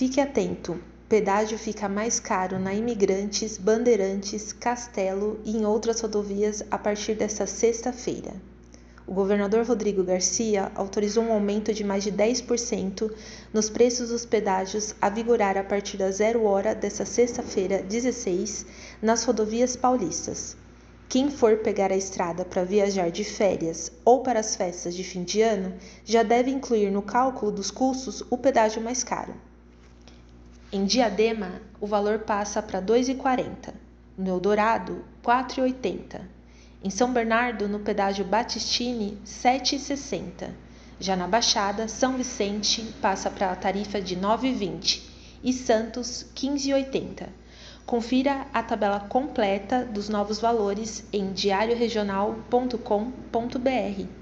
Fique atento, pedágio fica mais caro na Imigrantes, Bandeirantes, Castelo e em outras rodovias a partir desta sexta-feira. O governador Rodrigo Garcia autorizou um aumento de mais de 10% nos preços dos pedágios a vigorar a partir da zero hora desta sexta-feira, 16, nas rodovias paulistas. Quem for pegar a estrada para viajar de férias ou para as festas de fim de ano já deve incluir no cálculo dos custos o pedágio mais caro. Em Diadema, o valor passa para R$ 2,40. No Eldorado, R$ 4,80. Em São Bernardo, no pedágio Batistini, R$ 7,60. Já na Baixada, São Vicente passa para a tarifa de R$ 9,20 e Santos, R$ 15,80. Confira a tabela completa dos novos valores em diarioregional.com.br.